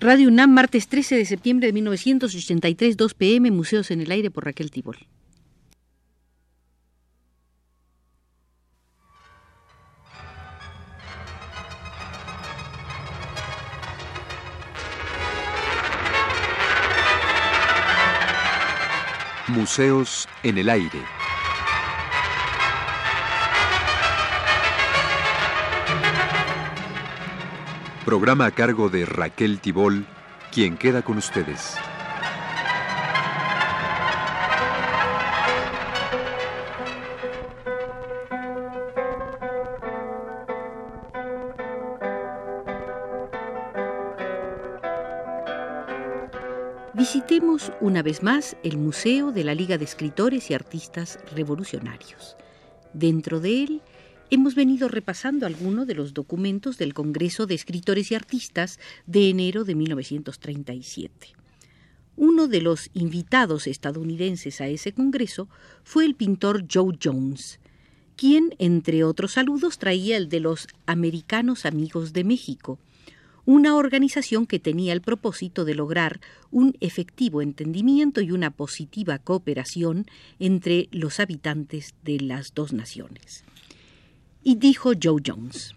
Radio UNAM, martes 13 de septiembre de 1983, 2 pm, Museos en el Aire por Raquel Tibol. Museos en el Aire. Programa a cargo de Raquel Tibol, quien queda con ustedes. Visitemos una vez más el Museo de la Liga de Escritores y Artistas Revolucionarios. Dentro de él hemos venido repasando algunos de los documentos del Congreso de Escritores y Artistas de enero de 1937. Uno de los invitados estadounidenses a ese Congreso fue el pintor Joe Jones, quien, entre otros saludos, traía el de los Americanos Amigos de México, una organización que tenía el propósito de lograr un efectivo entendimiento y una positiva cooperación entre los habitantes de las dos naciones. Y dijo Joe Jones,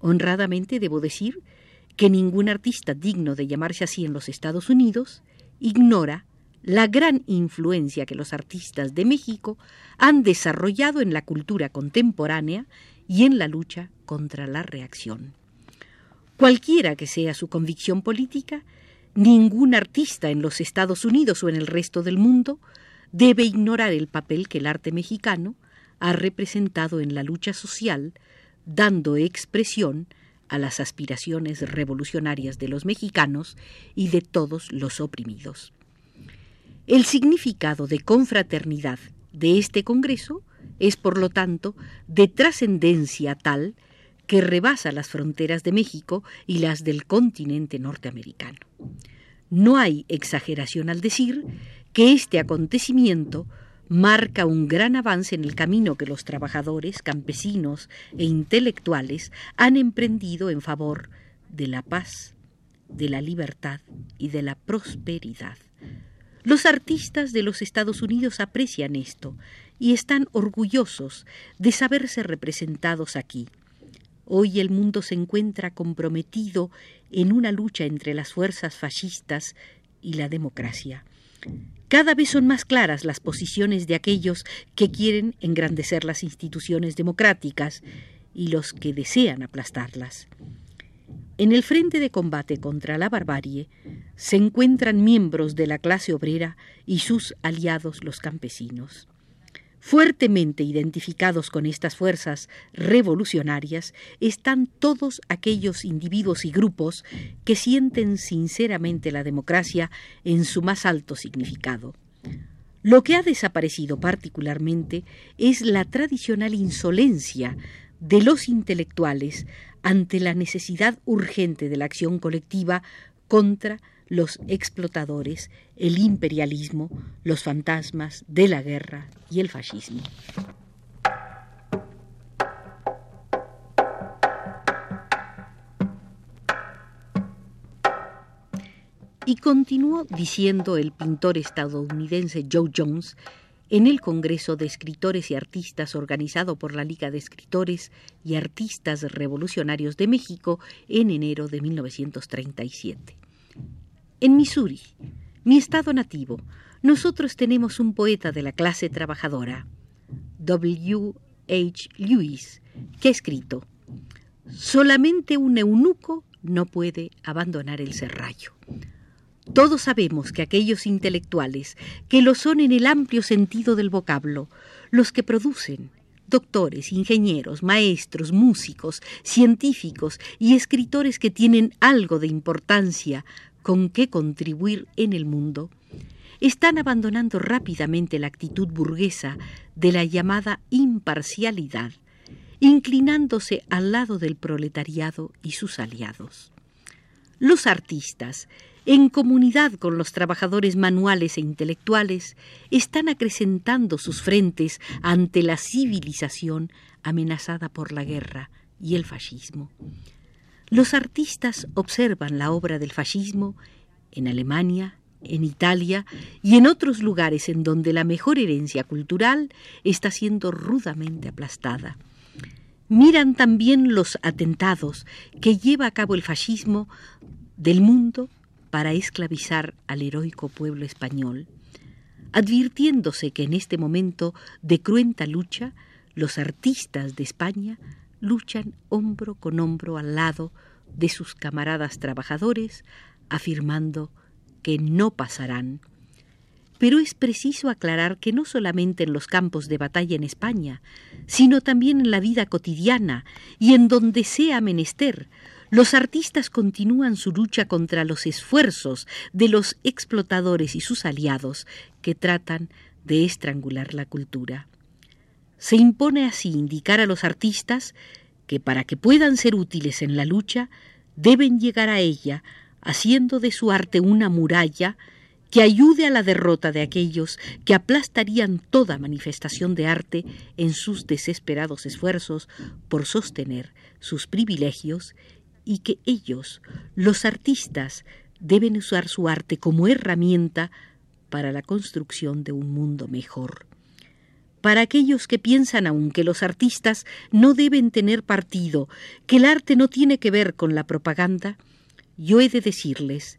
honradamente debo decir que ningún artista digno de llamarse así en los Estados Unidos ignora la gran influencia que los artistas de México han desarrollado en la cultura contemporánea y en la lucha contra la reacción. Cualquiera que sea su convicción política, ningún artista en los Estados Unidos o en el resto del mundo debe ignorar el papel que el arte mexicano ha representado en la lucha social, dando expresión a las aspiraciones revolucionarias de los mexicanos y de todos los oprimidos. El significado de confraternidad de este Congreso es, por lo tanto, de trascendencia tal que rebasa las fronteras de México y las del continente norteamericano. No hay exageración al decir que este acontecimiento marca un gran avance en el camino que los trabajadores, campesinos e intelectuales han emprendido en favor de la paz, de la libertad y de la prosperidad. Los artistas de los Estados Unidos aprecian esto y están orgullosos de saberse representados aquí. Hoy el mundo se encuentra comprometido en una lucha entre las fuerzas fascistas y la democracia. Cada vez son más claras las posiciones de aquellos que quieren engrandecer las instituciones democráticas y los que desean aplastarlas. En el frente de combate contra la barbarie se encuentran miembros de la clase obrera y sus aliados los campesinos. Fuertemente identificados con estas fuerzas revolucionarias están todos aquellos individuos y grupos que sienten sinceramente la democracia en su más alto significado. Lo que ha desaparecido particularmente es la tradicional insolencia de los intelectuales ante la necesidad urgente de la acción colectiva contra los explotadores, el imperialismo, los fantasmas de la guerra y el fascismo. Y continuó diciendo el pintor estadounidense Joe Jones en el Congreso de Escritores y Artistas organizado por la Liga de Escritores y Artistas Revolucionarios de México en enero de 1937. En Missouri, mi estado nativo, nosotros tenemos un poeta de la clase trabajadora, W. H. Lewis, que ha escrito, Solamente un eunuco no puede abandonar el serrallo. Todos sabemos que aquellos intelectuales, que lo son en el amplio sentido del vocablo, los que producen, doctores, ingenieros, maestros, músicos, científicos y escritores que tienen algo de importancia con qué contribuir en el mundo, están abandonando rápidamente la actitud burguesa de la llamada imparcialidad, inclinándose al lado del proletariado y sus aliados. Los artistas, en comunidad con los trabajadores manuales e intelectuales, están acrecentando sus frentes ante la civilización amenazada por la guerra y el fascismo. Los artistas observan la obra del fascismo en Alemania, en Italia y en otros lugares en donde la mejor herencia cultural está siendo rudamente aplastada. Miran también los atentados que lleva a cabo el fascismo del mundo para esclavizar al heroico pueblo español, advirtiéndose que en este momento de cruenta lucha, los artistas de España luchan hombro con hombro al lado de sus camaradas trabajadores, afirmando que no pasarán. Pero es preciso aclarar que no solamente en los campos de batalla en España, sino también en la vida cotidiana y en donde sea menester, los artistas continúan su lucha contra los esfuerzos de los explotadores y sus aliados que tratan de estrangular la cultura. Se impone así indicar a los artistas que para que puedan ser útiles en la lucha, deben llegar a ella haciendo de su arte una muralla que ayude a la derrota de aquellos que aplastarían toda manifestación de arte en sus desesperados esfuerzos por sostener sus privilegios y que ellos, los artistas, deben usar su arte como herramienta para la construcción de un mundo mejor. Para aquellos que piensan aún que los artistas no deben tener partido, que el arte no tiene que ver con la propaganda, yo he de decirles,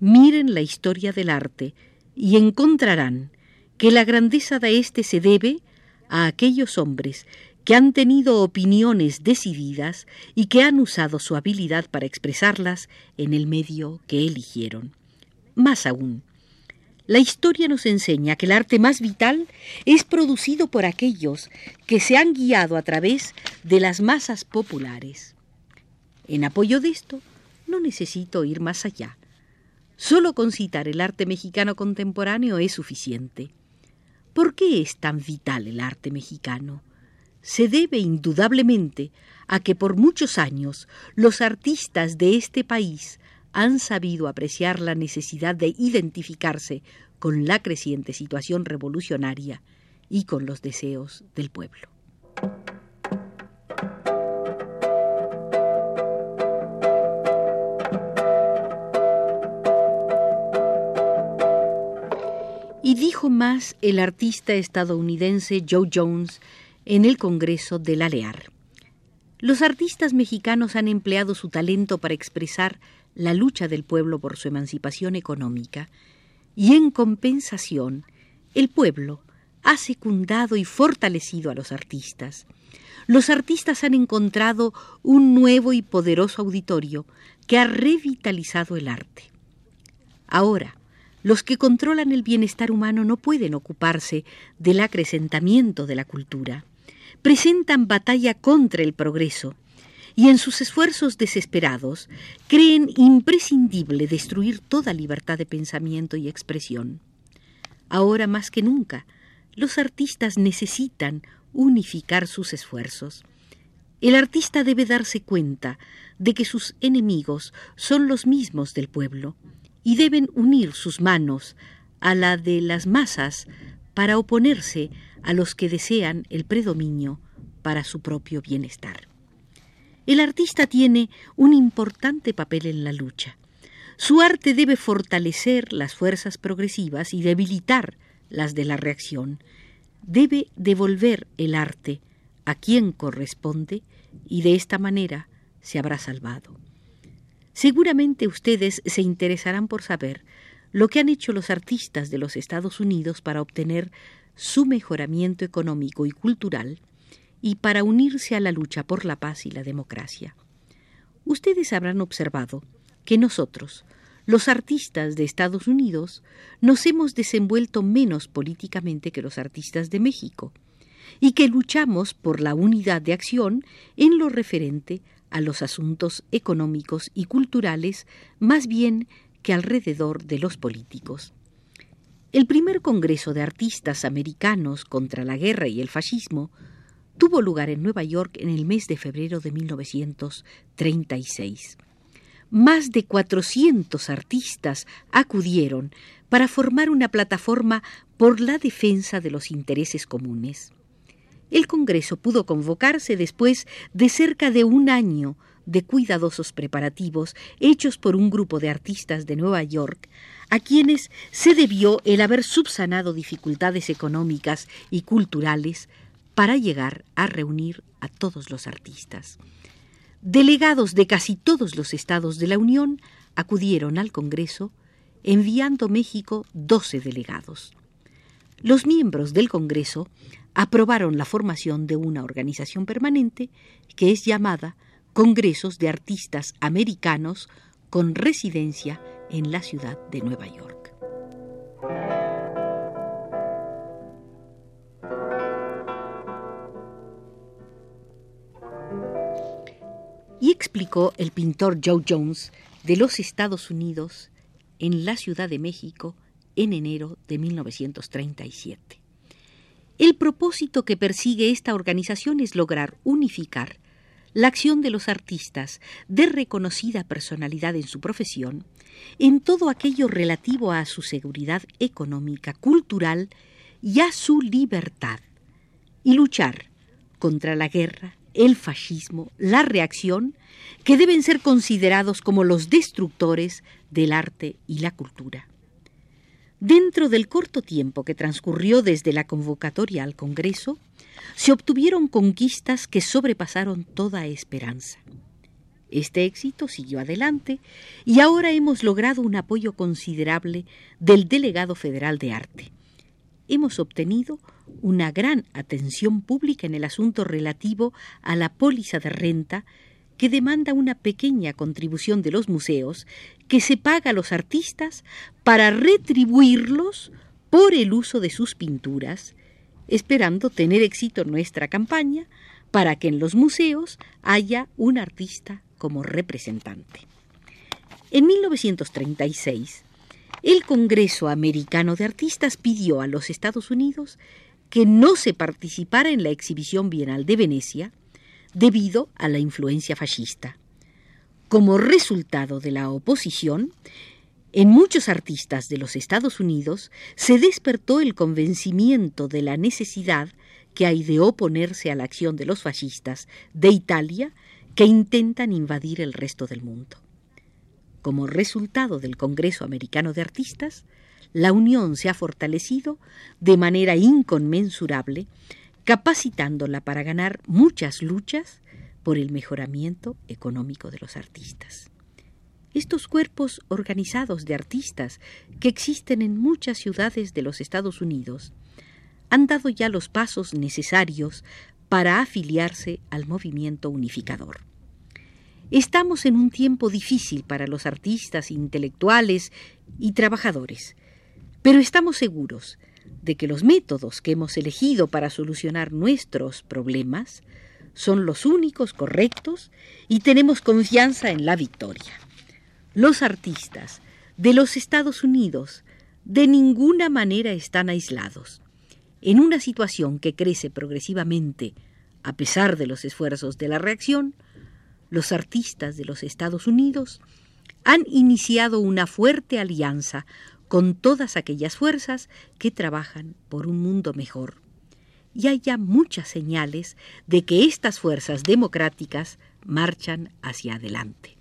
miren la historia del arte y encontrarán que la grandeza de éste se debe a aquellos hombres que han tenido opiniones decididas y que han usado su habilidad para expresarlas en el medio que eligieron. Más aún, la historia nos enseña que el arte más vital es producido por aquellos que se han guiado a través de las masas populares. En apoyo de esto, no necesito ir más allá. Solo con citar el arte mexicano contemporáneo es suficiente. ¿Por qué es tan vital el arte mexicano? Se debe indudablemente a que por muchos años los artistas de este país han sabido apreciar la necesidad de identificarse con la creciente situación revolucionaria y con los deseos del pueblo. Y dijo más el artista estadounidense Joe Jones en el Congreso de la LEAR. Los artistas mexicanos han empleado su talento para expresar la lucha del pueblo por su emancipación económica, y en compensación, el pueblo ha secundado y fortalecido a los artistas. Los artistas han encontrado un nuevo y poderoso auditorio que ha revitalizado el arte. Ahora, los que controlan el bienestar humano no pueden ocuparse del acrecentamiento de la cultura. Presentan batalla contra el progreso y en sus esfuerzos desesperados creen imprescindible destruir toda libertad de pensamiento y expresión. Ahora más que nunca, los artistas necesitan unificar sus esfuerzos. El artista debe darse cuenta de que sus enemigos son los mismos del pueblo y deben unir sus manos a la de las masas para oponerse a los que desean el predominio para su propio bienestar. El artista tiene un importante papel en la lucha. Su arte debe fortalecer las fuerzas progresivas y debilitar las de la reacción. Debe devolver el arte a quien corresponde y de esta manera se habrá salvado. Seguramente ustedes se interesarán por saber lo que han hecho los artistas de los Estados Unidos para obtener su mejoramiento económico y cultural y para unirse a la lucha por la paz y la democracia. Ustedes habrán observado que nosotros, los artistas de Estados Unidos, nos hemos desenvuelto menos políticamente que los artistas de México, y que luchamos por la unidad de acción en lo referente a los asuntos económicos y culturales más bien que alrededor de los políticos. El primer Congreso de Artistas Americanos contra la Guerra y el Fascismo tuvo lugar en Nueva York en el mes de febrero de 1936. Más de 400 artistas acudieron para formar una plataforma por la defensa de los intereses comunes. El Congreso pudo convocarse después de cerca de un año de cuidadosos preparativos hechos por un grupo de artistas de Nueva York, a quienes se debió el haber subsanado dificultades económicas y culturales para llegar a reunir a todos los artistas. Delegados de casi todos los estados de la Unión acudieron al Congreso, enviando México 12 delegados. Los miembros del Congreso aprobaron la formación de una organización permanente que es llamada Congresos de Artistas Americanos con residencia en la ciudad de Nueva York. Y explicó el pintor Joe Jones de los Estados Unidos en la Ciudad de México en enero de 1937. El propósito que persigue esta organización es lograr unificar la acción de los artistas de reconocida personalidad en su profesión en todo aquello relativo a su seguridad económica, cultural y a su libertad, y luchar contra la guerra, el fascismo, la reacción, que deben ser considerados como los destructores del arte y la cultura. Dentro del corto tiempo que transcurrió desde la convocatoria al Congreso, se obtuvieron conquistas que sobrepasaron toda esperanza. Este éxito siguió adelante y ahora hemos logrado un apoyo considerable del delegado federal de arte. Hemos obtenido una gran atención pública en el asunto relativo a la póliza de renta que demanda una pequeña contribución de los museos que se paga a los artistas para retribuirlos por el uso de sus pinturas, esperando tener éxito nuestra campaña para que en los museos haya un artista como representante. En 1936, el Congreso Americano de Artistas pidió a los Estados Unidos que no se participara en la exhibición bienal de Venecia debido a la influencia fascista. Como resultado de la oposición, en muchos artistas de los Estados Unidos se despertó el convencimiento de la necesidad que hay de oponerse a la acción de los fascistas de Italia que intentan invadir el resto del mundo. Como resultado del Congreso Americano de Artistas, la Unión se ha fortalecido de manera inconmensurable capacitándola para ganar muchas luchas por el mejoramiento económico de los artistas. Estos cuerpos organizados de artistas que existen en muchas ciudades de los Estados Unidos han dado ya los pasos necesarios para afiliarse al movimiento unificador. Estamos en un tiempo difícil para los artistas, intelectuales y trabajadores, pero estamos seguros de que los métodos que hemos elegido para solucionar nuestros problemas son los únicos correctos y tenemos confianza en la victoria. Los artistas de los Estados Unidos de ninguna manera están aislados. En una situación que crece progresivamente, a pesar de los esfuerzos de la reacción, los artistas de los Estados Unidos han iniciado una fuerte alianza con todas aquellas fuerzas que trabajan por un mundo mejor. Y hay ya muchas señales de que estas fuerzas democráticas marchan hacia adelante.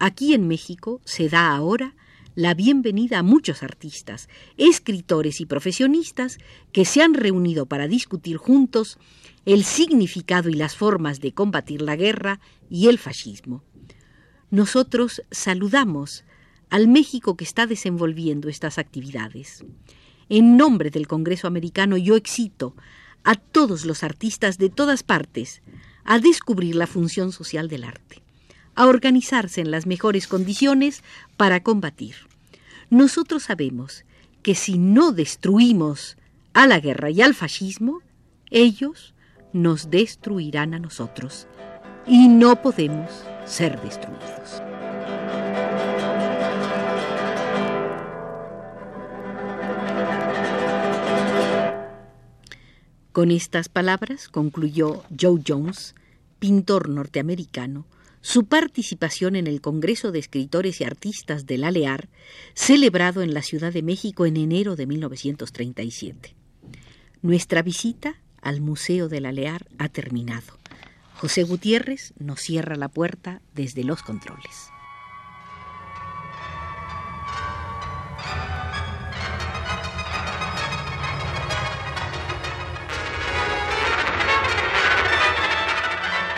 Aquí en México se da ahora la bienvenida a muchos artistas, escritores y profesionistas que se han reunido para discutir juntos el significado y las formas de combatir la guerra y el fascismo. Nosotros saludamos al México que está desenvolviendo estas actividades. En nombre del Congreso americano yo excito a todos los artistas de todas partes a descubrir la función social del arte, a organizarse en las mejores condiciones para combatir. Nosotros sabemos que si no destruimos a la guerra y al fascismo, ellos nos destruirán a nosotros y no podemos ser destruidos. Con estas palabras concluyó Joe Jones, pintor norteamericano, su participación en el Congreso de Escritores y Artistas del Alear, celebrado en la Ciudad de México en enero de 1937. Nuestra visita al Museo del Alear ha terminado. José Gutiérrez nos cierra la puerta desde los controles.